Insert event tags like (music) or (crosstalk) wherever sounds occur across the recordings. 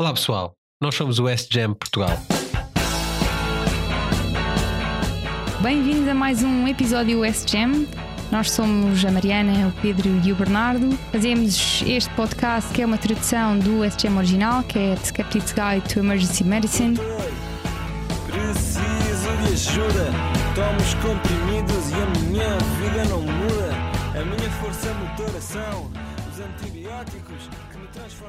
Olá pessoal, nós somos o West Jam Portugal. Bem-vindos a mais um episódio West Jam. Nós somos a Mariana, o Pedro e o Bernardo. Fazemos este podcast que é uma tradução do West Jam original, que é The Skeptic's Guide to Emergency Medicine. Preciso de ajuda. Tomo os comprimidos e a minha vida não muda. A minha força motora são os antibióticos.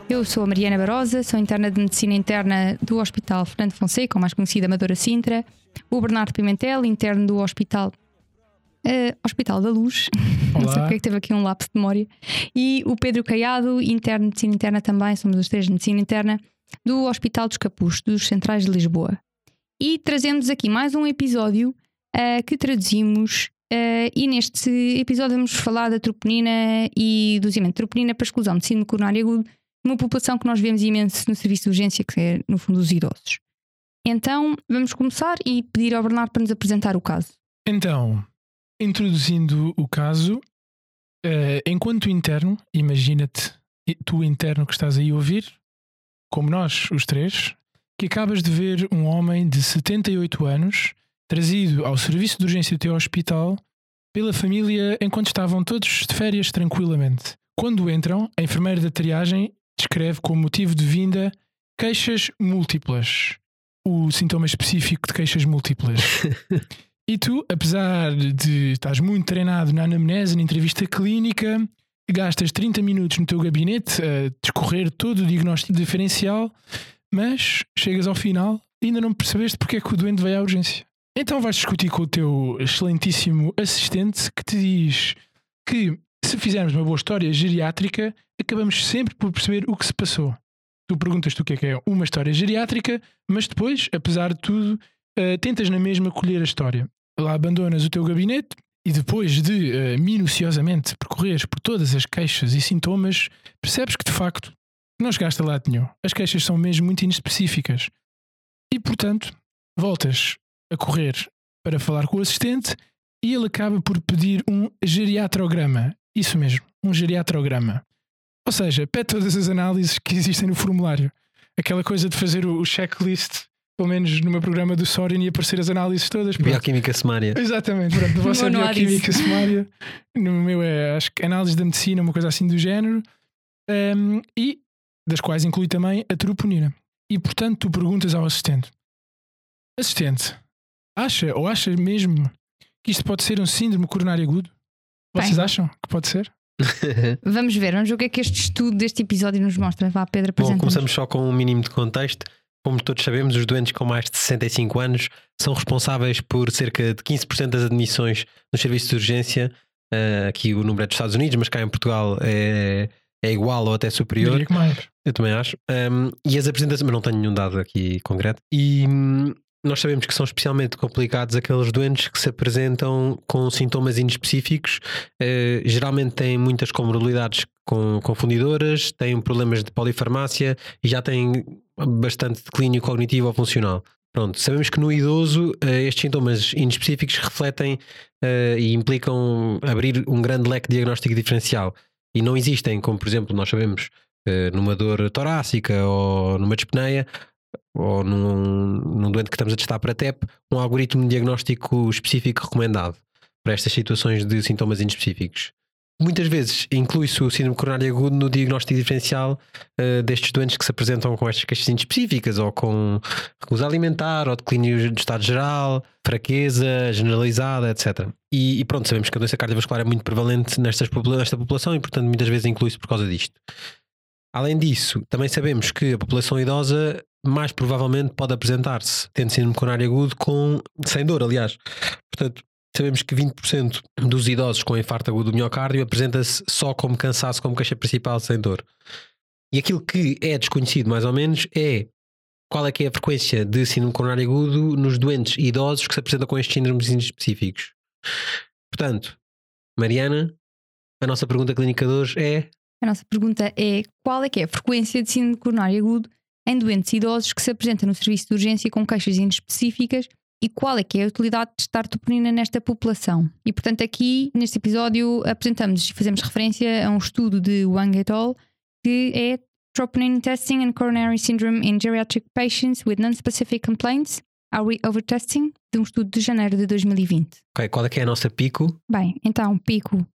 Eu sou a Mariana Barosa, sou interna de Medicina Interna do Hospital Fernando Fonseca, mais conhecida Amadora Sintra. O Bernardo Pimentel, interno do Hospital eh, Hospital da Luz, (laughs) não sei Olá. porque é que teve aqui um lapso de memória. E o Pedro Caiado, interno de Medicina Interna também, somos os três de Medicina Interna, do Hospital dos Capuz, dos Centrais de Lisboa. E trazemos aqui mais um episódio eh, que traduzimos. eh, e neste episódio vamos falar da troponina e do usamento de troponina para exclusão de síndrome coronário agudo numa população que nós vemos imenso no serviço de urgência, que é no fundo os idosos. Então vamos começar e pedir ao Bernardo para nos apresentar o caso. Então, introduzindo o caso, eh, enquanto interno, imagina-te, tu interno que estás aí a ouvir, como nós, os três, que acabas de ver um homem de 78 anos trazido ao serviço de urgência do teu hospital pela família enquanto estavam todos de férias tranquilamente. Quando entram, a enfermeira da triagem descreve como motivo de vinda queixas múltiplas. O sintoma específico de queixas múltiplas. (laughs) E tu, apesar de estás muito treinado na anamnese, na entrevista clínica, gastas 30 minutos no teu gabinete a discorrer todo o diagnóstico diferencial, mas chegas ao final e ainda não percebeste porque é que o doente veio à urgência. Então vais discutir com o teu excelentíssimo assistente que te diz que se fizermos uma boa história geriátrica, acabamos sempre por perceber o que se passou. Tu perguntas-te o que é que é uma história geriátrica, mas depois, apesar de tudo, Uh, tentas na mesma colher a história. Lá abandonas o teu gabinete e depois de uh, minuciosamente percorreres por todas as queixas e sintomas, percebes que de facto não chegaste a lado nenhum. As queixas são mesmo muito inespecíficas. E portanto, voltas a correr para falar com o assistente e ele acaba por pedir um geriatrograma. Isso mesmo, um geriatrograma. Ou seja, pede todas as análises que existem no formulário. Aquela coisa de fazer o o checklist pelo menos no meu programa do Sorin e aparecer as análises todas. pronto. Bioquímica sumária. Exatamente, pronto. No vosso é bioquímica sumária, no meu é acho que análise da medicina, uma coisa assim do género, Ehm, e das quais inclui também a troponina. E portanto, tu perguntas ao assistente: Assistente, acha ou acha mesmo que isto pode ser um síndrome coronário agudo? Vocês Bem. acham que pode ser? (laughs) Vamos ver, vamos ver o que é que este estudo deste episódio nos mostra. Vá, Pedro, Bom, começamos só com um mínimo de contexto. Como todos sabemos, os doentes com mais de 65 anos são responsáveis por cerca de 15% das admissões nos serviços de urgência. Uh, aqui o número é dos Estados Unidos, mas cá em Portugal é, é igual ou até superior. Diria que mais. Eu também acho. Um, e as apresentações, mas não tenho nenhum dado aqui concreto. E hum, nós sabemos que são especialmente complicados aqueles doentes que se apresentam com sintomas inespecíficos. Eh, geralmente têm muitas comorbilidades com, confundidoras, têm problemas de polifarmácia e já têm bastante declínio cognitivo ou funcional. Pronto, sabemos que no idoso eh, estes sintomas inespecíficos refletem eh, e implicam abrir um grande leque diagnóstico diferencial. E não existem, como por exemplo nós sabemos, eh, numa dor torácica ou numa dispneia ou num, num doente que estamos a testar para TEP, um algoritmo diagnóstico específico recomendado para estas situações de sintomas inespecíficos. Muitas vezes inclui-se o síndrome coronário agudo no diagnóstico diferencial eh, destes doentes que se apresentam com estas queixas inespecíficas ou com recusa alimentar ou declínio de estado geral, fraqueza generalizada, etc. E, e pronto, sabemos que a doença cardiovascular é muito prevalente nestas, nesta população e, portanto, muitas vezes inclui-se por causa disto. Além disso, também sabemos que a população idosa mais provavelmente pode apresentar-se tendo síndrome coronário agudo com, sem dor, aliás. Portanto, sabemos que 20% dos idosos com infarto agudo do miocárdio apresenta-se só como cansaço, como queixa principal, sem dor. E aquilo que é desconhecido, mais ou menos, é qual é que é a frequência de síndrome coronário agudo nos doentes idosos que se apresentam com estes síndromes específicos. Portanto, Mariana, a nossa pergunta clínica de hoje é A nossa pergunta é: qual é que é a frequência de síndrome coronário agudo em doentes idosos que se apresentam no serviço de urgência com queixas inespecíficas e qual é que é a utilidade de testar troponina nesta população? E portanto, aqui neste episódio apresentamos e fazemos referência a um estudo de Wang et al. que é troponin testing and coronary syndrome in geriatric patients with non-specific complaints. Are we overtesting? De um estudo de janeiro de 2020. Ok, qual é que é a nossa pico? Bem, então, pico.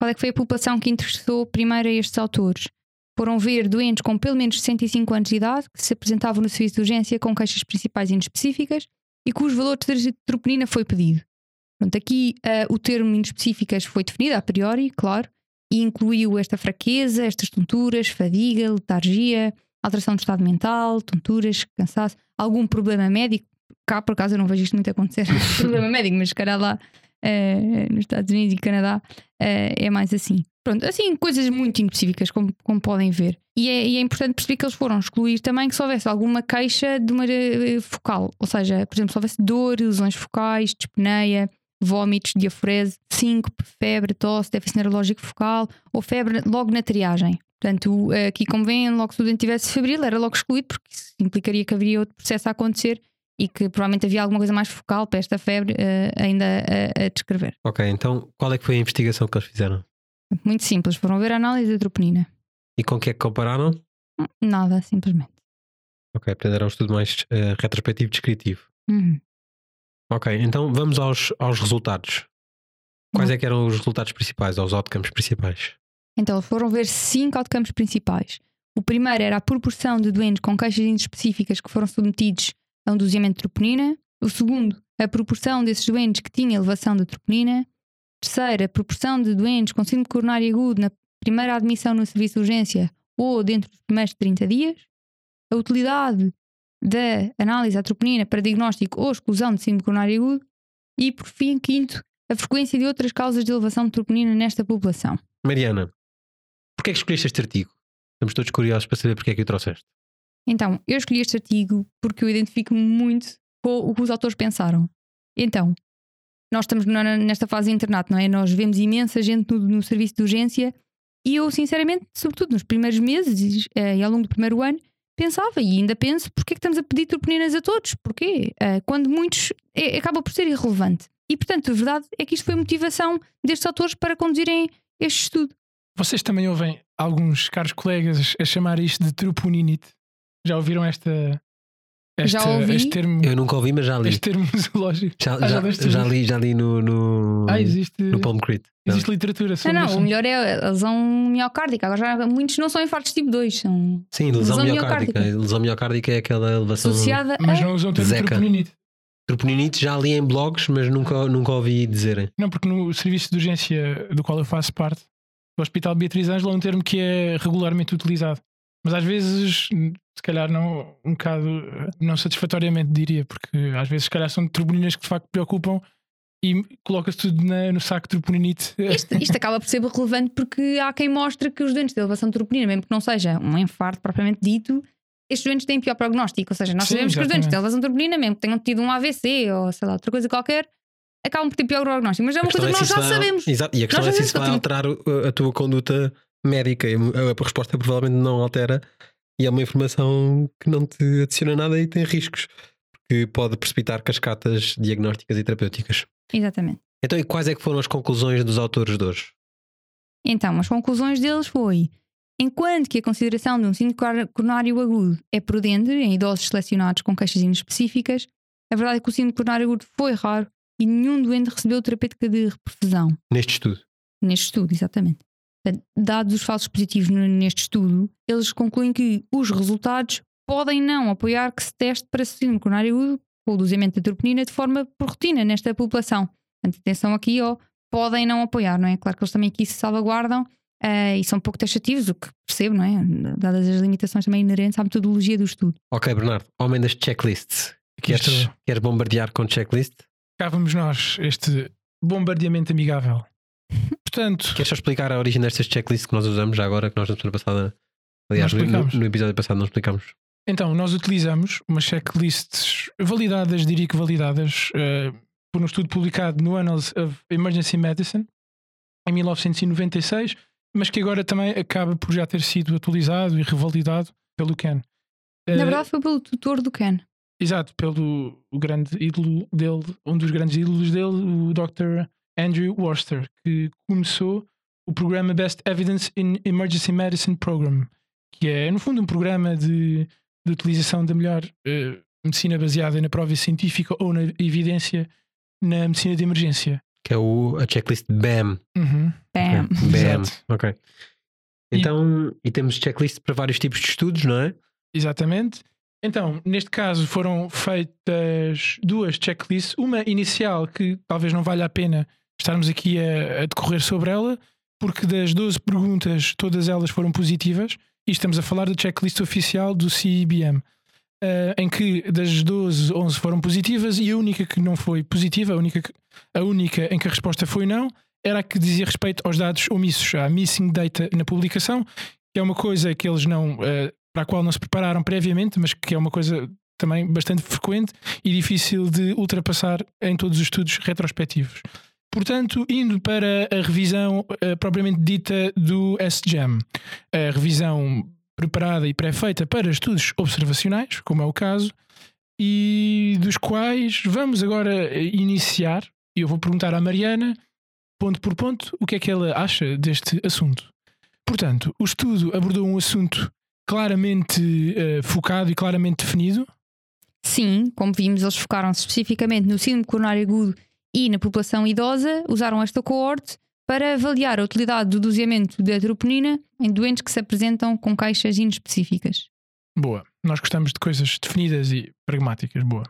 Qual é que foi a população que interessou primeiro a estes autores? Foram ver doentes com pelo menos 65 anos de idade que se apresentavam no serviço de urgência com queixas principais inespecíficas e cujo valor de troponina foi pedido. Pronto, aqui uh, o termo inespecíficas foi definido a priori, claro, e incluiu esta fraqueza, estas tonturas, fadiga, letargia, alteração do estado mental, tonturas, cansaço, algum problema médico. Cá, por acaso, eu não vejo isto muito acontecer. (laughs) problema médico, mas se calhar lá uh, nos Estados Unidos e Canadá uh, é mais assim. Pronto, assim, coisas muito inespecíficas, como, como podem ver. E é, e é, importante perceber que eles foram excluir também que se houvesse alguma queixa de uma uh, focal. Ou seja, por exemplo, se houvesse dor, lesões focais, dispneia, vômitos, diaforese, síncope, febre, tosse, déficit neurológico focal ou febre logo na triagem. Portanto, aqui como vem, logo se o doente tivesse febril, era logo excluído, porque isso implicaria que haveria outro processo a acontecer e que provavelmente havia alguma coisa mais focal para esta febre uh, ainda a, a, descrever. Ok, então qual é que foi a investigação que eles fizeram? Muito simples, foram ver a análise da troponina. E com o que é que compararam? Nada, simplesmente. Ok, portanto era um estudo mais uh, retrospectivo descritivo. Uhum. Ok, então vamos aos, aos resultados. Quais é que eram os resultados principais, aos outcomes principais? Então, foram ver cinco outcomes principais. O primeiro era a proporção de doentes com queixas específicas que foram submetidos a um doseamento de troponina. O segundo, a proporção desses doentes que tinha elevação da troponina. Terceiro, a proporção de doentes com síndrome coronário agudo na primeira admissão no serviço de urgência ou dentro dos primeiros 30 dias. A utilidade da análise à troponina para diagnóstico ou exclusão de síndrome coronário agudo. E, por fim, quinto, a frequência de outras causas de elevação de troponina nesta população. Mariana, porquê é que escolheste este artigo? Estamos todos curiosos para saber porque é que o trouxeste. Então, eu escolhi este artigo porque eu identifico-me muito com o que os autores pensaram. Então, nós estamos nesta fase de internato, não é? Nós vemos imensa gente no, no serviço de urgência e eu, sinceramente, sobretudo nos primeiros meses eh, e ao longo do primeiro ano, pensava e ainda penso porque é que estamos a pedir troponinas a todos? Porquê? Uh, quando muitos é, acaba por ser irrelevante. E portanto, a verdade é que isto foi motivação destes autores para conduzirem este estudo. Vocês também ouvem alguns caros colegas a chamar isto de troponinite? Já ouviram esta, esta, já ouvi. este termo? Eu nunca ouvi, mas já li. Este termo (laughs) zoológico. Já, ah, já, já, já li, já li no, no, ah, existe, no Palm Crit. Existe literatura sobre Não, não, o melhor é a lesão miocárdica. Agora já, muitos não são infartos tipo 2, são. Sim, lesão, lesão miocárdica. miocárdica. Lesão miocárdica é aquela elevação. Associada mas a... não usam o termo troponinite. Troponinite já li em blogs, mas nunca, nunca ouvi dizerem. Não, porque no serviço de urgência do qual eu faço parte, o Hospital Beatriz Ângela é um termo que é regularmente utilizado. Mas às vezes, se calhar, não um bocado não satisfatoriamente, diria, porque às vezes, se calhar, são troponinas que de facto preocupam e coloca-se tudo na, no saco de troponinite. (laughs) Isto, isto, acaba por ser relevante porque há quem mostre que os doentes de elevação de troponina, mesmo que não seja um infarto propriamente dito, estes doentes têm pior prognóstico. Ou seja, nós Sim, sabemos exatamente. que os doentes de elevação de troponina, mesmo que tenham tido um AVC ou sei lá, outra coisa qualquer, acabam por ter pior prognóstico. Mas é uma coisa que é nós já vai, sabemos. Exato, e a questão nós é se isso vai alterar a tua conduta médica. A resposta provavelmente não altera e é uma informação que não te adiciona nada e tem riscos, que pode precipitar cascatas diagnósticas e terapêuticas. Exatamente. Então, e quais é que foram as conclusões dos autores de hoje? Então, as conclusões deles foi Enquanto que a consideração de um síndrome coronário agudo é prudente em idosos selecionados com queixas específicas, a verdade é que o síndrome coronário agudo foi raro e nenhum doente recebeu terapêutica de reperfusão. Neste estudo? Neste estudo, exatamente. Dados os falsos positivos neste estudo, eles concluem que os resultados podem não apoiar que se teste para síndrome coronário agudo com o de troponina de forma por rotina nesta população. Portanto, atenção aqui, ó, podem não apoiar, não é? Claro que eles também aqui se salvaguardam uh, e são pouco taxativos, o que percebo, não é? Dadas as limitações também inerentes à metodologia do estudo. Ok, Bernardo, homem das checklists. Queres, queres bombardear com checklist? Cá vamos nós, este bombardeamento amigável. (laughs) Portanto, queres só explicar a origem destas checklists que nós usamos já agora, que nós na semana passada, aliás, no, no, episódio passado não explicamos? Então, nós utilizamos umas checklists validadas, diria que validadas, uh, por um estudo publicado no Annals of Emergency Medicine em 1996, mas que agora também acaba por já ter sido atualizado e revalidado pelo Ken. Na verdade, foi pelo tutor do Ken. Exato, pelo o grande ídolo dele, um dos grandes ídolos dele, o Dr. Andrew Worcester, que começou o programa Best Evidence in Emergency Medicine Program, que é, no fundo, um programa de, de utilização da melhor eh, medicina baseada na prova científica ou na evidência na medicina de emergência. Que é o, a checklist BAM. Uhum. Bam. BAM. Exato. Ok. Então, e, temos checklist para vários tipos de estudos, não é? Exatamente. Então, neste caso foram feitas duas checklists, uma inicial que talvez não valha a pena estarmos aqui a, a decorrer sobre ela, porque das 12 perguntas, todas elas foram positivas, e estamos a falar da checklist oficial do CIBM, eh, em que das 12, 11 foram positivas e a única que não foi positiva, a única, que- a única em que a resposta foi não, era a que dizia respeito aos dados omissos, à missing data na publicação, que é uma coisa que eles não, eh, para a qual não se prepararam previamente, mas que é uma coisa também bastante frequente e difícil de ultrapassar em todos os estudos retrospectivos. Portanto, indo para a revisão eh, propriamente dita do SGEM, a revisão preparada e pré-feita para estudos observacionais, como é o caso, e dos quais vamos agora eh, iniciar. E eu vou perguntar à Mariana, ponto por ponto, o que é que ela acha deste assunto. Portanto, o estudo abordou um assunto claramente eh, focado e claramente definido. Sim, como vimos, eles focaram-se especificamente no síndrome coronário agudo e na população idosa, usaram esta coorte para avaliar a utilidade do doseamento da troponina em doentes que se apresentam com queixas inespecíficas. Boa. Nós gostamos de coisas definidas e pragmáticas. Boa.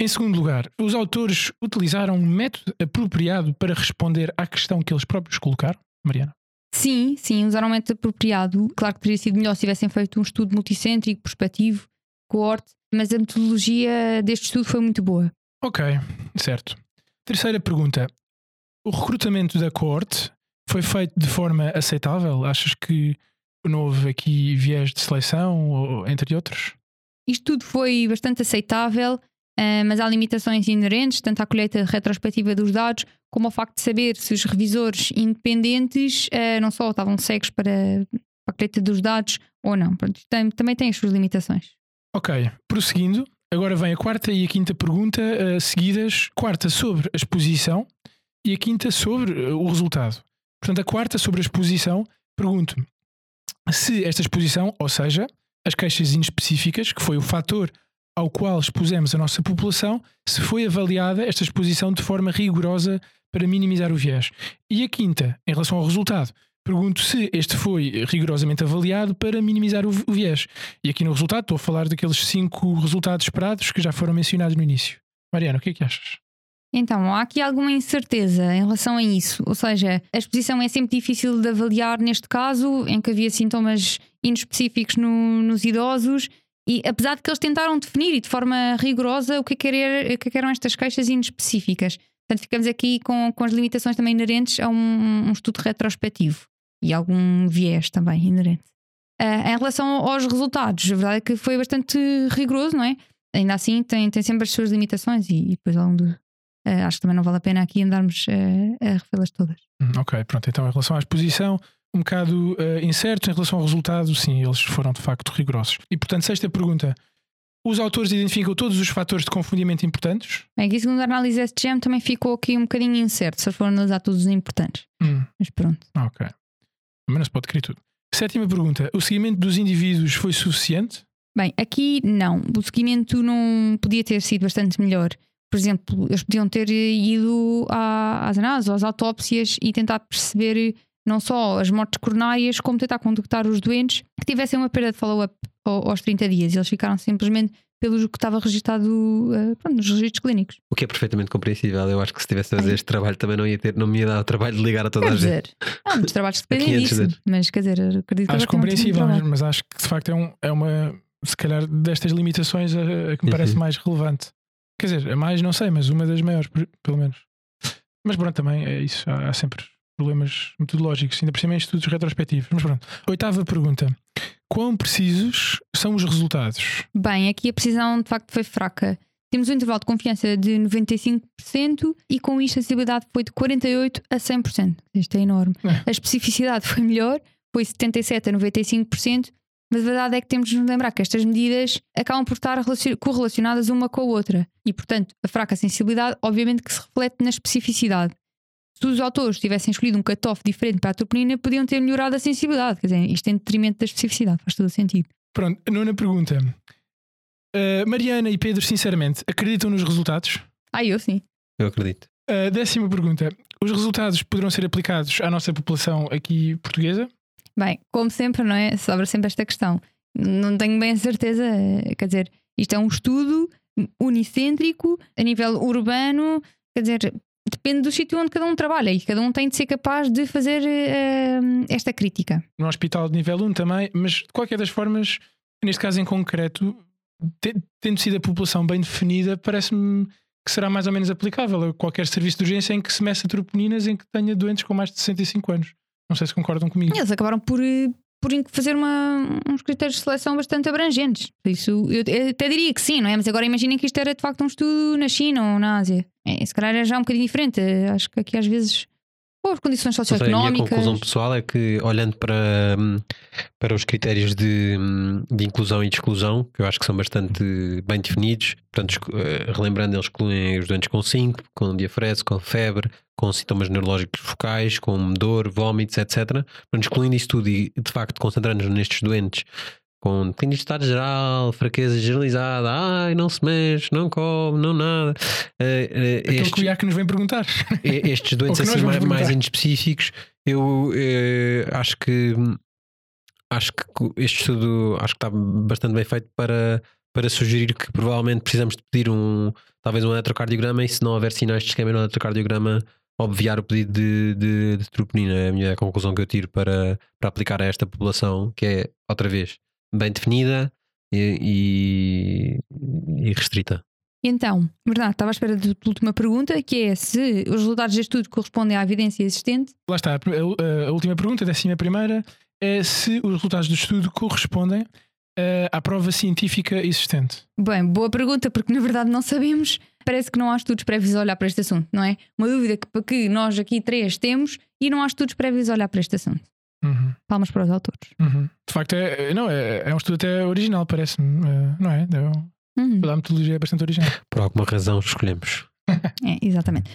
Em segundo lugar, os autores utilizaram um método apropriado para responder à questão que eles próprios colocaram. Mariana. Sim, sim, usaram um método apropriado. Claro que teria sido melhor se tivessem feito um estudo multicêntrico, prospectivo, coorte, mas a metodologia deste estudo foi muito boa. Ok, certo. Terceira pergunta. O recrutamento da coorte foi feito de forma aceitável? Achas que não houve aqui viés de seleção, ou, entre outros? Isto tudo foi bastante aceitável, ah, mas há limitações inerentes, tanto à colheita retrospectiva dos dados, como ao facto de saber se os revisores independentes ah, não só estavam cegos para, para a colheita dos dados ou não. Pronto, tem- também tem as suas limitações. Ok, prosseguindo. Agora vem a quarta e a quinta pergunta eh, seguidas. Quarta sobre a exposição e a quinta sobre eh, o resultado. Portanto, a quarta sobre a exposição, pergunto-me se esta exposição, ou seja, as queixas inespecíficas, que foi o fator ao qual expusemos a nossa população, se foi avaliada esta exposição de forma rigorosa para minimizar o viés. E a quinta, em relação ao resultado, pergunto se este foi rigorosamente avaliado para minimizar o, viés. E aqui no resultado estou a falar daqueles cinco resultados esperados que já foram mencionados no início. Mariana, o que é que achas? Então, há aqui alguma incerteza em relação a isso. Ou seja, a exposição é sempre difícil de avaliar neste caso, em que havia sintomas inespecíficos no- nos idosos, e apesar de que eles tentaram definir e de forma rigorosa o que, é que, era- o é que eram estas queixas inespecíficas. Portanto, ficamos aqui com, com as limitações também inerentes a um, um estudo retrospectivo e algum viés também inerente. Ah, em relação aos resultados, a verdade é que foi bastante rigoroso, não é? Ainda assim, tem, tem sempre as suas limitações e, e depois ao longo do, Uh, acho que também não vale a pena aqui andarmos uh, a refê-las todas. Hum, Ok, pronto. Então, em relação à exposição, um bocado eh, incerto. Em relação ao resultado, sim, eles foram de facto rigorosos. E, portanto, sexta pergunta. Os autores identificam todos os fatores de confundimento importantes? Bem, aqui segundo a análise SGM também ficou aqui um bocadinho incerto, se for analisar todos os importantes. Hum, Mas pronto. ok. Mas não se pode crer tudo. Sétima pergunta. O seguimento dos indivíduos foi suficiente? Bem, aqui não. O seguimento não podia ter sido bastante melhor. Por exemplo, eles podiam ter ido às análises, às autópsias e tentar perceber não só as mortes coronárias, como tentar contactar os doentes que tivessem uma perda de follow-up ao- aos 30 dias. Eles ficaram simplesmente pelo que estava registado eh, pronto, nos registros clínicos. O que é perfeitamente compreensível. Eu acho que se tivesse a fazer Ai. este trabalho também não ia ter, não me ia dar o trabalho de ligar a toda Quer a gente. dizer, há muitos trabalhos que dependem 500 disso. vezes. Mas quer dizer, acredito que Acho compreensível, mas, mas acho que de facto é, um- é uma, se calhar, destas limitações a, a que me parece Uhum. mais relevante. Quer dizer, a mais não sei, mas uma das maiores, pelo menos. Mas pronto, também é isso. Há, há sempre problemas metodológicos, ainda por cima em estudos retrospectivos. Mas pronto. Oitava pergunta. Quão precisos são os resultados? Bem, aqui a precisão de facto foi fraca. Temos um intervalo de confiança de 95% e com isto a sensibilidade foi de 48% a 100%. Isto é enorme. É. A especificidade foi melhor, foi 77% a 95%, mas a verdade é que temos de nos lembrar que estas medidas acabam por estar relacion- correlacionadas uma com a outra. E, portanto, a fraca sensibilidade, obviamente, que se reflete na especificidade. Se os autores tivessem escolhido um cutoff diferente para a troponina, podiam ter melhorado a sensibilidade. Quer dizer, isto em detrimento da especificidade, faz todo o sentido. Pronto, nona pergunta. Uh, Mariana e Pedro, sinceramente, acreditam nos resultados? Ah, eu sim. Eu acredito. Uh, décima pergunta. Os resultados poderão ser aplicados à nossa população aqui portuguesa? Bem, como sempre, não é? Sobra sempre esta questão. Não tenho bem a certeza, eh, quer dizer, isto é um estudo unicêntrico a nível urbano, quer dizer, depende do sítio onde cada um trabalha e cada um tem de ser capaz de fazer uh, esta crítica. No hospital de nível 1 também, mas de qualquer das formas, neste caso em concreto, tendo sido a população bem definida, parece-me que será mais ou menos aplicável a qualquer serviço de urgência em que se meça troponinas em que tenha doentes com mais de 65 anos. Não sei se concordam comigo. Eles acabaram por, eh, por fazer uma, uns critérios de seleção bastante abrangentes. Isso, eu, até diria que sim, não é? Mas agora imaginem que isto era de facto um estudo na China ou na Ásia. É, se calhar é já um bocadinho diferente. Acho que aqui às vezes por condições socioeconómicas. a minha conclusão pessoal é que, olhando para, para os critérios de, de inclusão e de exclusão, que eu acho que são bastante bem definidos, portanto, eh, relembrando, eles excluem os doentes com 5, com diafrese, com febre, com sintomas neurológicos focais, com dor, vômitos, etc. Portanto, excluindo isso tudo e, de facto, concentrando-nos nestes doentes com clínico de estado geral, fraqueza generalizada, ai, não se mexe, não come, não nada. Uh, uh, estes, que o que nos vem perguntar. (laughs) Estes doentes assim mais, mais inespecíficos, eu uh, acho que acho que este estudo acho que está bastante bem feito para, para sugerir que provavelmente precisamos de pedir um talvez um eletrocardiograma e se não houver sinais de esquema no eletrocardiograma obviar o pedido de, de, de troponina. É a minha conclusão que eu tiro para, para aplicar a esta população, que é, outra vez, bem definida e, e, e restrita. Então, verdade, estava à espera da última pergunta, que é se os resultados deste estudo correspondem à evidência existente. Lá está, a, a última pergunta, a décima primeira, é se os resultados do estudo correspondem uh, à prova científica existente. Bem, boa pergunta, porque na verdade não sabemos. Parece que não há estudos prévios a olhar para este assunto, não é? Uma dúvida que, que nós aqui três temos e não há estudos prévios a olhar para este assunto. Uhum. Palmas para os autores. Uhum. De facto, é, não, é, é um estudo até original, parece-me, é, não é? é uhum. A metodologia é bastante original. (laughs) Por alguma razão escolhemos. (laughs) é, exatamente.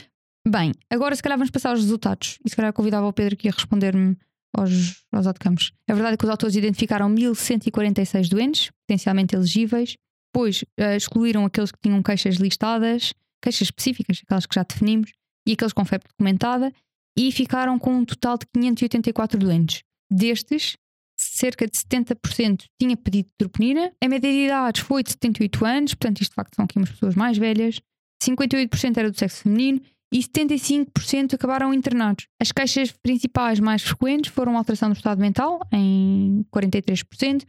Bem, agora se calhar vamos passar aos resultados. E se calhar convidava o Pedro aqui a responder-me aos, aos outcomes. A verdade é que os autores identificaram 1146 doentes, potencialmente elegíveis, depois uh, excluíram aqueles que tinham queixas listadas, queixas específicas, aquelas que já definimos, e aqueles com febre documentada, e ficaram com um total de 584 doentes. Destes, cerca de 70% tinha pedido troponina, a média de idades foi de 78 anos, portanto, isto de facto são aqui umas pessoas mais velhas, 58% era do sexo feminino e 75% acabaram internados. As queixas principais mais frequentes foram alteração do estado mental, em 43%,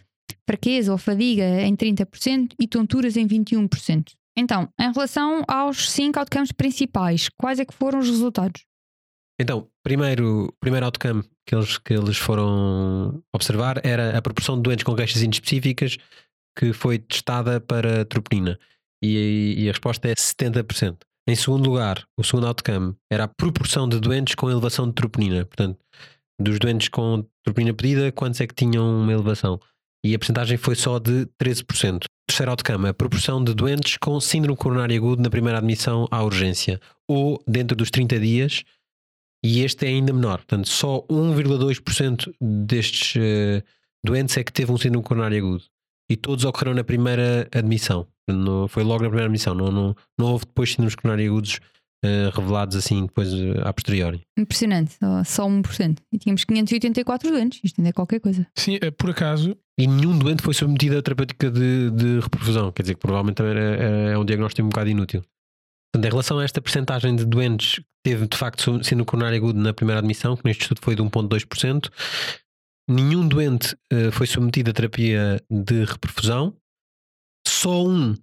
fraqueza ou fadiga em 30% e tonturas em 21%. Então, em relação aos 5 outcomes principais, quais é que foram os resultados? Então, primeiro, primeiro outcome que eles, que eles foram observar era a proporção de doentes com queixas inespecíficas que foi testada para troponina. E, e a resposta é 70%. Em segundo lugar, o segundo outcome era a proporção de doentes com elevação de troponina. Portanto, dos doentes com troponina pedida, quantos é que tinham uma elevação? E a percentagem foi só de 13%. Terceiro outcome, a proporção de doentes com síndrome coronário agudo na primeira admissão à urgência, ou dentro dos 30 dias, e este é ainda menor. Portanto, só 1,2% destes uh, doentes é que teve um síndrome coronário agudo. E todos ocorreram na primeira admissão. No, foi logo na primeira admissão. Não, não, não houve depois síndromes coronários agudos uh, revelados assim depois uh, a posteriori. Impressionante, só 1%. E tínhamos 584 doentes. Isto ainda é qualquer coisa. Sim, por acaso. E nenhum doente foi submetido a terapêutica de, de reperfusão. Quer dizer que provavelmente é, é um diagnóstico um bocado inútil. Portanto, em relação a esta percentagem de doentes teve de facto sino coronário agudo na primeira admissão, que neste estudo foi de 1,2%, nenhum doente uh, foi submetido a terapia de reperfusão, só um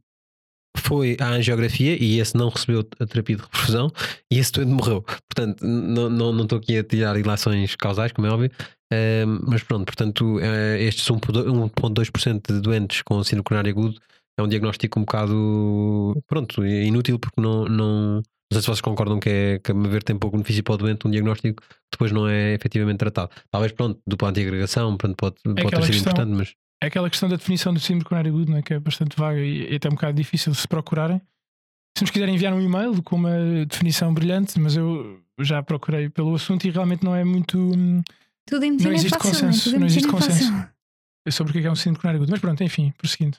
foi à angiografia e esse não recebeu a terapia de reperfusão e esse doente morreu. Portanto, não, não, não estou aqui a tirar relações causais, como é óbvio, uh, mas pronto, portanto, uh, estes 1,2% de doentes com sino coronário agudo é um diagnóstico um bocado pronto, inútil porque não, não, não sei se vocês concordam que é que a ver tem pouco benefício para o doente um diagnóstico que depois não é efetivamente tratado. Talvez pronto, dupla antiagregação, pronto, pode, é pode ter sido questão, importante, mas. É aquela questão da definição do síndrome coronário agudo, é? que é bastante vaga e, e até um bocado difícil de se procurarem. Se nos quiserem enviar um e-mail com uma definição brilhante, mas eu já procurei pelo assunto e realmente não é muito. hum, Tudo em medicina Não existe é fácil. consenso, em não existe é consenso. fácil. sobre o que é que é um síndrome coronário agudo. Mas pronto, enfim, prosseguindo.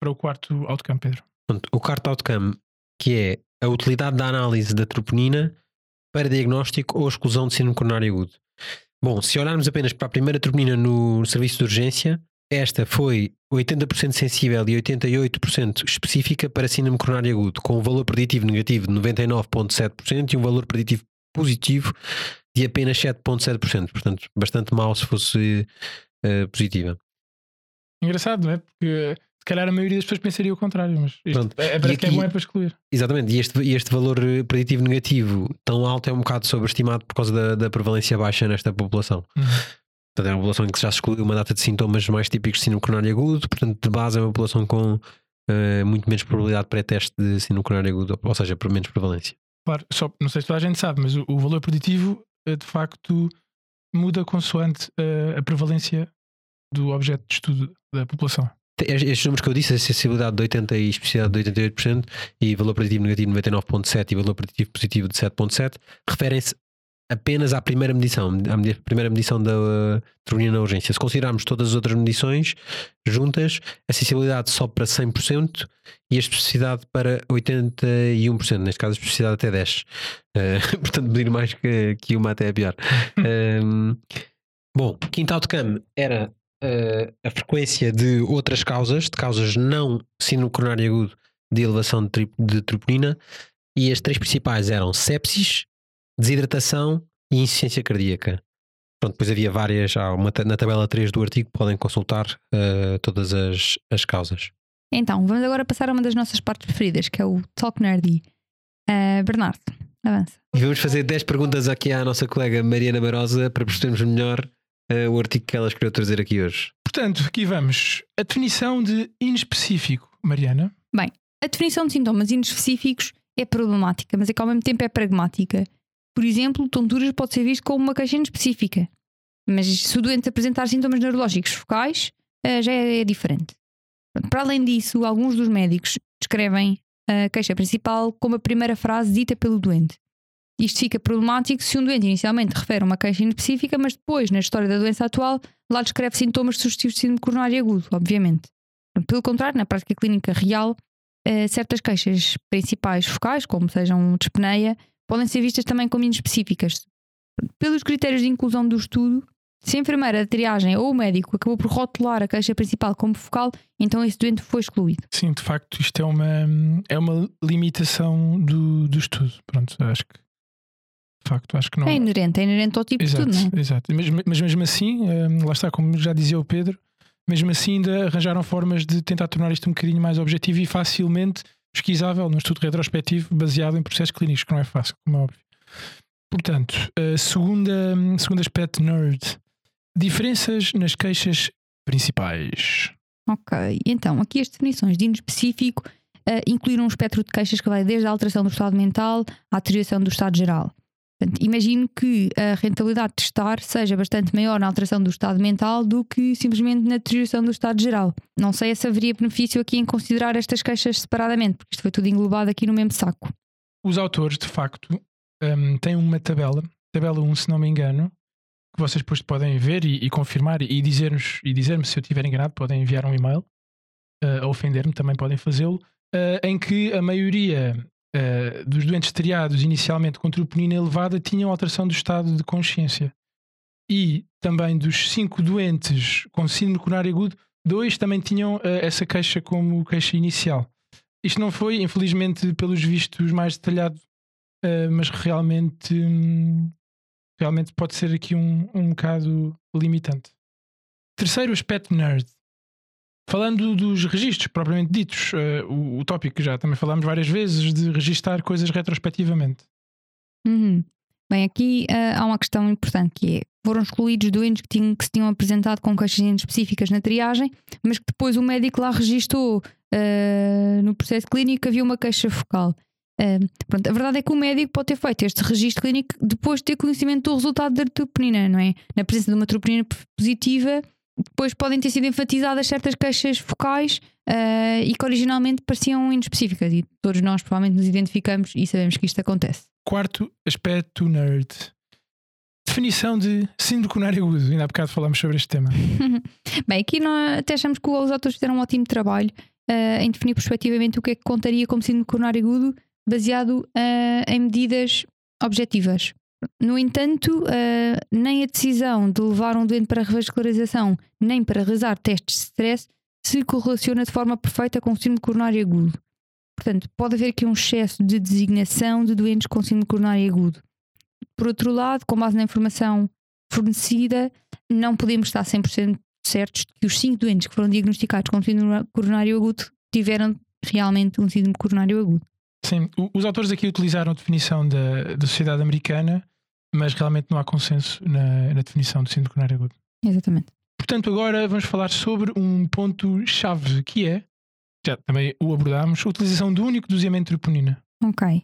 Para o quarto outcome, Pedro. Pronto, o quarto outcome, que é a utilidade da análise da troponina para diagnóstico ou exclusão de síndrome coronário agudo. Bom, se olharmos apenas para a primeira troponina no serviço de urgência, esta foi 80% sensível e 88% específica para síndrome coronário agudo, com um valor preditivo negativo de 99,7% e um valor preditivo positivo de apenas 7,7%. Portanto, bastante mal se fosse eh, positiva. Engraçado, não é? Porque se calhar a maioria das pessoas pensaria o contrário, mas isto Pronto. é, E parece que é bom é para excluir. Exatamente, e este, este valor eh, preditivo negativo tão alto é um bocado sobreestimado por causa da, da prevalência baixa nesta população. Uhum. Portanto, é uma população em que já se excluiu uma data de sintomas mais típicos de síndrome coronário agudo, portanto, de base é uma população com eh, muito menos probabilidade de pré-teste de síndrome coronário agudo, ou seja, por menos prevalência. Claro, só, não sei se toda a gente sabe, mas o, o valor preditivo eh, de facto muda consoante eh, a prevalência do objeto de estudo da população. Te- Estes números que eu disse, a sensibilidade de 80% e especificidade de 88%, e valor preditivo negativo de 99,7% e valor preditivo positivo de 7,7%, referem-se apenas à primeira medição, à primeira medição da uh, na urgência. Se considerarmos todas as outras medições juntas, a sensibilidade sobe para 100% e a especificidade para 81%, neste caso a especificidade até 10%. Uh, (laughs) portanto, medir mais que, que uma até é pior. Um, (laughs) bom, quinto outcome era a frequência de outras causas, de causas não síndrome coronário agudo de elevação de, tri- de troponina, e as três principais eram sepsis, desidratação e insuficiência cardíaca. Pronto, depois havia várias, há uma na tabela 3 do artigo podem consultar uh, todas as, as causas. Então, vamos agora passar a uma das nossas partes preferidas, que é o Talk Nerdy. Ah, Bernardo, avança. E vamos fazer 10 perguntas aqui à nossa colega Mariana Barosa para percebermos melhor uh, o artigo que ela escolheu trazer aqui hoje. Portanto, aqui vamos. A definição de inespecífico, Mariana. A definição de sintomas inespecíficos é problemática, mas é que ao mesmo tempo é pragmática. Por exemplo, tonturas pode ser visto como uma queixa inespecífica. Mas se o doente apresentar sintomas neurológicos focais, eh, já é, é diferente. Pronto, Para além disso, alguns dos médicos descrevem a queixa principal como a primeira frase dita pelo doente. Isto fica problemático se um doente inicialmente refere uma queixa inespecífica, mas depois, na história da doença atual, lá descreve sintomas sugestivos de síndrome coronário agudo, obviamente. Pelo contrário, na prática clínica real, eh, certas queixas principais focais, como sejam dispneia, podem ser vistas também como inespecíficas. Pelos critérios de inclusão do estudo, se a enfermeira da triagem ou o médico acabou por rotular a queixa principal como focal, então esse doente foi excluído. Sim, de facto, isto é uma, é uma limitação do, do estudo. Pronto, acho que. De facto, acho que não. É inerente, é inerente ao tipo Exato, de tudo, não é? exato. Mas, mas mesmo assim, hum, lá está, como já dizia o Pedro, mesmo assim ainda arranjaram formas de tentar tornar isto um bocadinho mais objetivo e facilmente pesquisável num estudo retrospectivo baseado em processos clínicos, que não é fácil, como é óbvio. Portanto, segunda, segundo aspecto nerd, diferenças nas queixas principais. Ok, então aqui as definições de inespecífico eh, incluíram um espectro de queixas que vai desde a alteração do estado mental à deterioração do estado geral. Portanto, imagino que a rentabilidade de testar seja bastante maior na alteração do estado mental do que simplesmente na deterioração do estado geral. Não sei se haveria benefício aqui em considerar estas queixas separadamente, porque isto foi tudo englobado aqui no mesmo saco. Os autores, de facto, hum, têm uma tabela, tabela 1, se não me engano, que vocês depois podem ver e, e confirmar e dizer-nos e dizer-me se eu estiver enganado, podem enviar um e-mail eh, a ofender-me, também podem fazê-lo, eh, em que a maioria eh, dos doentes triados inicialmente com troponina elevada tinham alteração do estado de consciência. E também dos cinco doentes com síndrome coronário agudo, dois também tinham eh, essa queixa como queixa inicial. Isto não foi, infelizmente, pelos vistos, mais detalhado, eh, mas realmente, hum, realmente pode ser aqui um, um bocado limitante. Terceiro aspecto nerd. Falando dos registros propriamente ditos, eh, o, o tópico que já também falámos várias vezes de registar coisas retrospectivamente. Uhum. Bem, aqui ah, há uma questão importante que é: foram excluídos doentes que, tinham, que se tinham apresentado com queixas específicas na triagem, mas que depois o médico lá registou ah, no processo clínico que havia uma queixa focal. Ah, pronto, a verdade é que o médico pode ter feito este registro clínico depois de ter conhecimento do resultado da troponina, não é? Na presença de uma troponina positiva, depois podem ter sido enfatizadas certas queixas focais uh, e que originalmente pareciam inespecíficas. E todos nós provavelmente nos identificamos e sabemos que isto acontece. Quarto aspecto nerd. Definição de síndrome coronário agudo. Ainda há bocado falámos sobre este tema. (laughs) Bem, aqui nós até achamos que os autores fizeram um ótimo trabalho uh, em definir prospectivamente o que é que contaria como síndrome coronário agudo baseado uh, em medidas objetivas. No entanto, uh, nem a decisão de levar um doente para a revascularização, nem para realizar testes de stress, se correlaciona de forma perfeita com o síndrome coronário agudo. Portanto, pode haver aqui um excesso de designação de doentes com síndrome coronário agudo. Por outro lado, com base na informação fornecida, não podemos estar 100% certos de que os 5 doentes que foram diagnosticados com síndrome coronário agudo tiveram realmente um síndrome coronário agudo. Sim, os autores aqui utilizaram a definição da, da sociedade americana mas realmente não há consenso na, na definição do síndrome coronário agudo. Exatamente. Portanto, agora vamos falar sobre um ponto-chave que é, já também o abordámos, a utilização do único doseamento de troponina. Ok.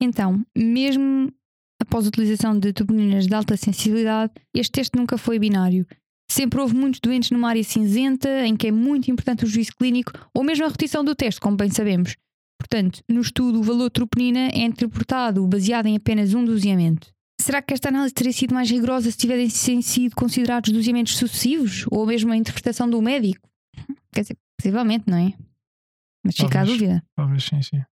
Então, mesmo após a utilização de troponinas de alta sensibilidade, este teste nunca foi binário. Sempre houve muitos doentes numa área cinzenta, em que é muito importante o juízo clínico, ou mesmo a repetição do teste, como bem sabemos. Portanto, no estudo, o valor de troponina é interpretado baseado em apenas um doseamento. Será que esta análise teria sido mais rigorosa se tivessem sido considerados doseamentos sucessivos? Ou mesmo a interpretação do médico? Quer dizer, possivelmente, não é? Mas fica a dúvida. Talvez, sim, sim.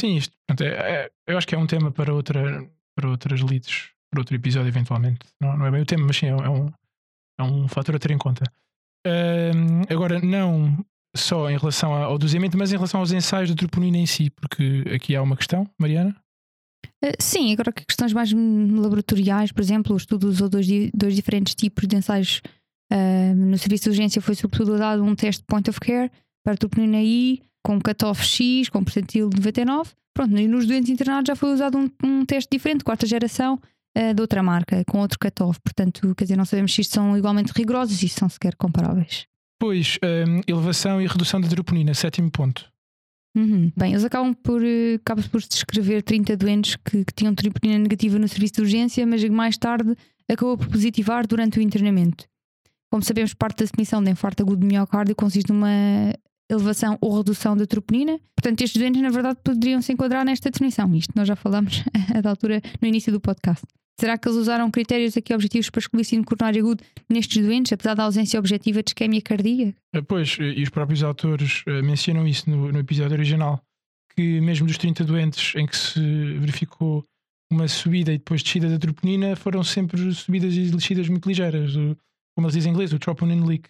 Sim, isto pronto, é, é, eu acho que é um tema para, outra, para outras leads, para outro episódio, eventualmente. Não, não é bem o tema, mas sim, é, é um, é um fator a ter em conta. Um, agora, não só em relação ao doseamento, mas em relação aos ensaios de troponina em si, porque aqui há uma questão, Mariana. Uh, sim, agora que questões mais laboratoriais, por exemplo, o estudo usou dois, dois diferentes tipos de ensaios. Uh, no serviço de urgência foi sobretudo dado um teste point of care para troponina I com cutoff X, com percentil de 99. Pronto, e nos doentes internados já foi usado um, um teste diferente, quarta geração, uh, de outra marca, com outro cutoff. Portanto, quer dizer, não sabemos se isto são igualmente rigorosos e se são sequer comparáveis. Pois, um, elevação e redução da troponina, sétimo ponto. Uhum. Bem, eles acabam por, uh, acabam por descrever 30 doentes que, que tinham troponina negativa no serviço de urgência, mas mais tarde acabou por positivar durante o internamento. Como sabemos, parte da definição de infarto agudo de miocárdio consiste numa elevação ou redução da troponina. Portanto, estes doentes, na verdade, poderiam se enquadrar nesta definição. Isto nós já falámos (laughs) da altura no início do podcast. Será que eles usaram critérios aqui objetivos para escolher síndrome coronário agudo nestes doentes, apesar da ausência objetiva de isquemia cardíaca? Eh, pois, e os próprios autores eh, mencionam isso no, no episódio original, que mesmo dos 30 doentes em que se verificou uma subida e depois descida da troponina, foram sempre subidas e descidas muito ligeiras, como eles dizem em inglês, o troponin leak.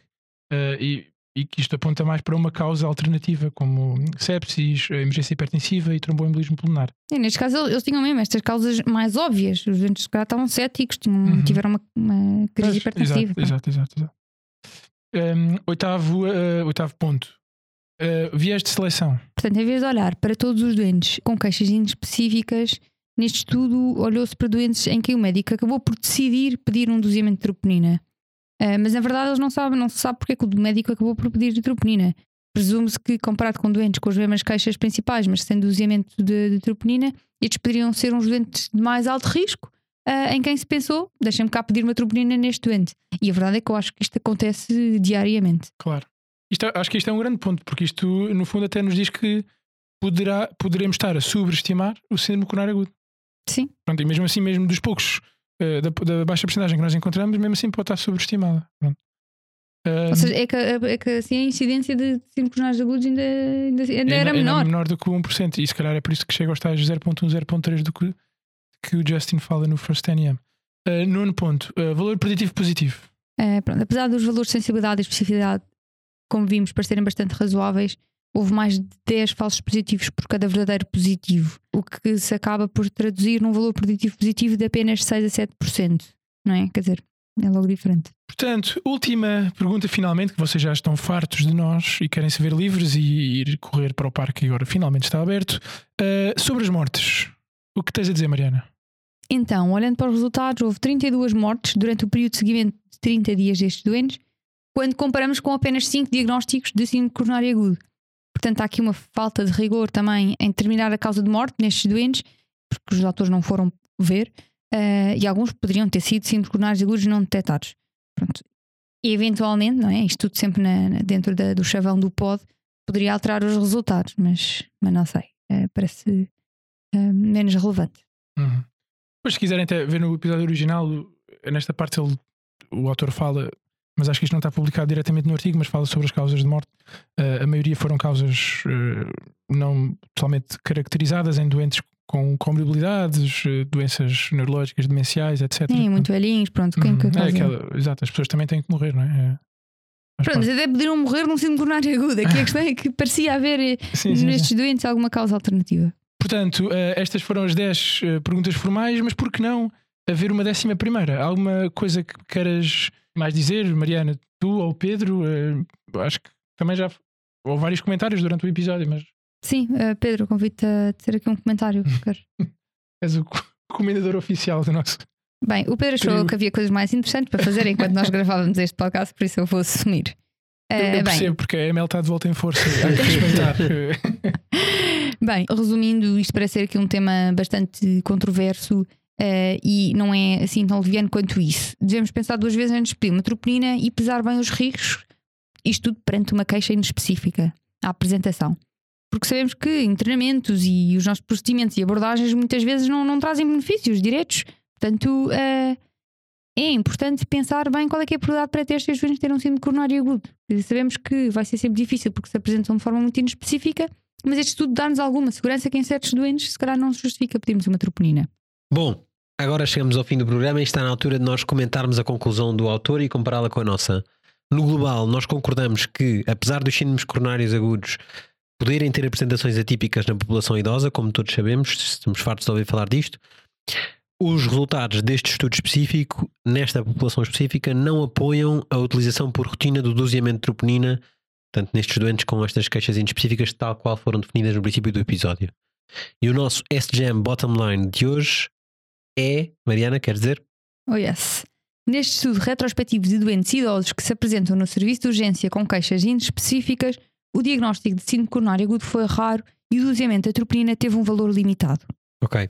Uh, e e que isto aponta mais para uma causa alternativa, como sepsis, emergência hipertensiva e tromboembolismo pulmonar. E neste caso, eles tinham mesmo estas causas mais óbvias. Os doentes de estavam céticos, tinham, uhum. tiveram uma, uma crise Mas, hipertensiva. Exato, exato, exato. Um, oitavo, uh, oitavo ponto. Uh, viés de seleção. Portanto, em vez de olhar para todos os doentes com queixas específicas, neste estudo olhou-se para doentes em que o médico acabou por decidir pedir um doseamento de troponina. Uh, mas na verdade eles não sabem, não se sabe porque é que o médico acabou por pedir troponina. Presume-se que, comparado com doentes com as mesmas queixas principais, mas sem doseamento de, de troponina, estes poderiam ser uns doentes de mais alto risco, uh, em quem se pensou, deixem-me cá pedir uma troponina neste doente. E a verdade é que eu acho que isto acontece diariamente. Claro. Isto, é, acho que isto é um grande ponto, porque isto, no fundo, até nos diz que poderá, poderemos estar a subestimar o síndrome coronário agudo. Sim. Pronto, e mesmo assim, mesmo dos poucos da, da, baixa porcentagem que nós encontramos, mesmo assim pode estar sobreestimada. Pronto. Ou seja, é que, é que assim, a incidência de síndromes agudos ainda, ainda, ainda era menor. menor do que 1%, e se calhar é por isso que chega aos tais 0.1, 0.3 do que, que o Justin fala no First 10 uh, Nono ponto, uh, valor preditivo positivo. Uh, pronto, apesar dos valores de sensibilidade e especificidade, como vimos, parecerem bastante razoáveis, houve mais de 10 falsos positivos por cada verdadeiro positivo, o que se acaba por traduzir num valor preditivo positivo de apenas 6 a 7%, não é? Quer dizer, é logo diferente. Portanto, última pergunta, finalmente, que vocês já estão fartos de nós e querem se ver livres e ir correr para o parque que agora finalmente está aberto. Uh, sobre as mortes, o que tens a dizer, Mariana? Então, olhando para os resultados, houve 32 mortes durante o período de seguimento de 30 dias destes doentes, quando comparamos com apenas 5 diagnósticos de síndrome coronário agudo. Portanto, há aqui uma falta de rigor também em determinar a causa de morte nestes doentes, porque os autores não foram ver, uh, e alguns poderiam ter sido síndromes coronários agudos não detectados. Pronto. E eventualmente, não é? Isto tudo sempre na- na- dentro da- do chavão do pod, poderia alterar os resultados, mas, mas não sei. Eh, parece eh, menos relevante. Uhum. Depois, se quiserem até ver no episódio original, nesta parte ele, o autor fala, mas acho que isto não está publicado diretamente no artigo, mas fala sobre as causas de morte. Uh, a maioria foram causas uh, não totalmente caracterizadas em doentes com comorbilidades, uh, doenças neurológicas, demenciais, etc. Sim, muito velhinhos, pronto. Quem Uhum. que É aquela- exato, as pessoas também têm que morrer, não é? é faz Pronto, mas até poderiam morrer num síndrome coronário agudo. Aqui a questão é que parecia haver eh, Sim, (laughs) sim, sim. nestes doentes alguma causa alternativa. Portanto, eh, estas foram as 10 eh, perguntas formais, mas por que não haver uma décima primeira? Alguma coisa que queiras mais dizer, Mariana, tu ou Pedro? Eh, Acho que também já houve vários comentários durante o episódio, mas Sim, eh, Pedro, convido-te a ter aqui um comentário. (laughs) És o co- comendador oficial do nosso. Bem, o Pedro achou que havia coisas mais interessantes para fazer enquanto nós gravávamos este podcast, por isso eu vou assumir. Eu, Eh, eu bem, percebo, porque a Emel está de volta em força. Há que respeitar. (laughs) Bem, resumindo, isto parece ser aqui um tema bastante controverso eh, e não é assim tão leviano quanto isso. Devemos pensar duas vezes antes de pedir uma troponina e pesar bem os riscos, isto tudo perante uma queixa inespecífica, à apresentação. Porque sabemos que em treinamentos e os nossos procedimentos e abordagens muitas vezes não, não trazem benefícios diretos. Portanto, eh, é importante pensar bem qual é que é a probabilidade para ter estes doentes ter um síndrome coronário agudo. Sabemos que vai ser sempre difícil porque se apresentam de forma muito inespecífica mas este estudo dá-nos alguma segurança que em certos doentes se calhar não se justifica pedirmos uma troponina. Bom, agora chegamos ao fim do programa e está na altura de nós comentarmos a conclusão do autor e compará-la com a nossa. No global, nós concordamos que, apesar dos síndromes coronários agudos poderem ter apresentações atípicas na população idosa, como todos sabemos, estamos fartos de ouvir falar disto, os resultados deste estudo específico, nesta população específica, não apoiam a utilização por rotina do doseamento de troponina, portanto, nestes doentes com estas queixas específicas, tal qual foram definidas no princípio do episódio. E o nosso SGM bottom line de hoje é, Mariana, quer dizer? Oh yes. Neste estudo retrospectivo de doentes idosos que se apresentam no serviço de urgência com queixas inespecíficas, o diagnóstico de síndrome coronário agudo foi raro e o doseamento da troponina teve um valor limitado. Ok.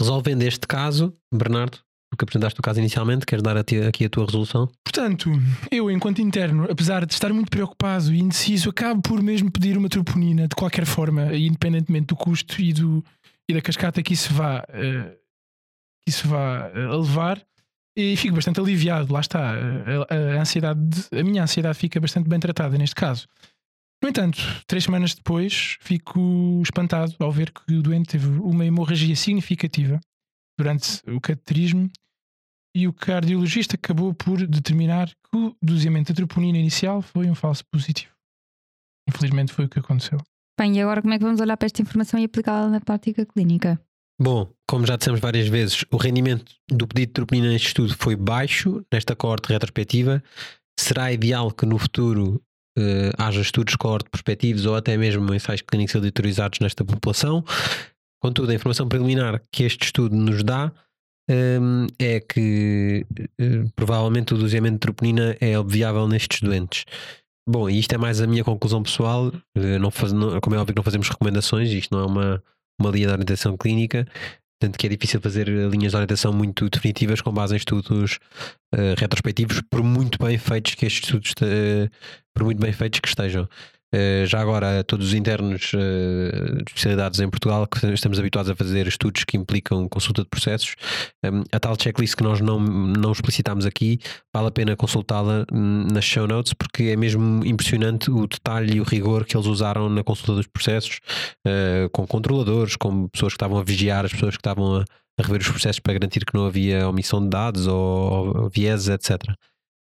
Resolvendo este caso, Bernardo, porque apresentaste o caso inicialmente, queres dar a ti- aqui a tua resolução? Portanto, eu, enquanto interno, apesar de estar muito preocupado e indeciso, acabo por mesmo pedir uma troponina de qualquer forma, independentemente do custo e, do, e da cascata que isso vá, que isso vá eh, levar. E fico bastante aliviado, lá está. eh, A, a ansiedade, a minha ansiedade fica bastante bem tratada neste caso. No entanto, três semanas depois, fico espantado ao ver que o doente teve uma hemorragia significativa durante o cateterismo e o cardiologista acabou por determinar que o doseamento da troponina inicial foi um falso positivo. Infelizmente foi o que aconteceu. Bem, e agora como é que vamos olhar para esta informação e aplicá-la na prática clínica? Bom, como já dissemos várias vezes, o rendimento do pedido de troponina neste estudo foi baixo, nesta coorte retrospectiva. Será ideal que no futuro eh, haja estudos coorte prospectivos ou até mesmo ensaios clínicos editorizados nesta população. Contudo, a informação preliminar que este estudo nos dá hum, é que eh, provavelmente o doseamento de troponina é obviável nestes doentes. Bom, e isto é mais a minha conclusão pessoal. eh, Não faz, não- como é óbvio que não fazemos recomendações, isto não é uma, uma linha de orientação clínica, portanto que é difícil fazer linhas de orientação muito definitivas com base em estudos eh, retrospectivos, por muito bem feitos que estes estudos, eh, por muito bem feitos que estejam. Eh, já agora, todos os internos eh, de especialidades em Portugal que estamos habituados a fazer estudos que implicam consulta de processos, um, a tal checklist que nós não, não explicitamos aqui, vale a pena consultá-la hum, nas show notes porque é mesmo impressionante o detalhe e o rigor que eles usaram na consulta dos processos, eh, com controladores, com pessoas que estavam a vigiar, as pessoas que estavam a, a rever os processos para garantir que não havia omissão de dados ou, ou etc.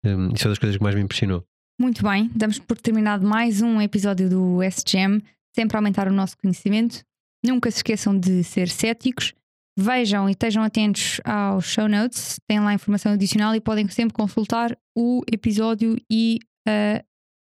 Um, isso é uma das coisas que mais me impressionou. Muito bem, damos por terminado mais um episódio do SGM, sempre a aumentar o nosso conhecimento. Nunca se esqueçam de ser céticos. Vejam e estejam atentos aos show notes, tem lá informação adicional e podem sempre consultar o episódio e ah,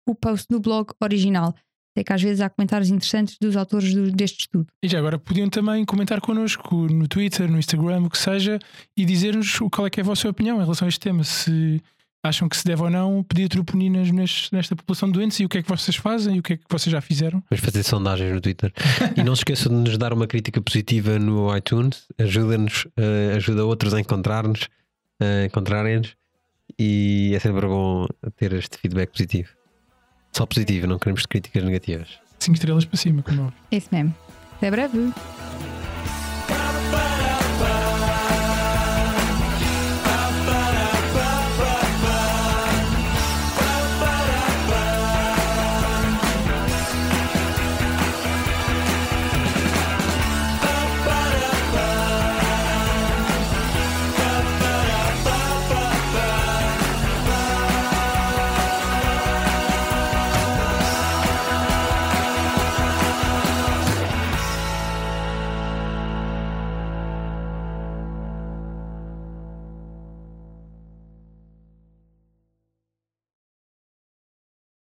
o post do blog original. Sei que às vezes há comentários interessantes dos autores do- deste estudo. E já agora podiam também comentar connosco no Twitter, no Instagram, o que seja, e dizer-nos qual é é a vossa opinião em relação a este tema. Se acham que se deve ou não pedir troponinas nes- nesta população de doentes e o que é que vocês fazem e o que é que vocês já fizeram. Vamos fazer sondagens no Twitter. e não se esqueçam de nos dar uma crítica positiva no iTunes. Ajuda-nos, eh, ajuda outros a encontrar-nos, a encontrarem-nos. e é sempre bom ter este feedback positivo. Só positivo, não queremos críticas negativas. 5 estrelas para cima, como é. Esse mesmo. Até breve.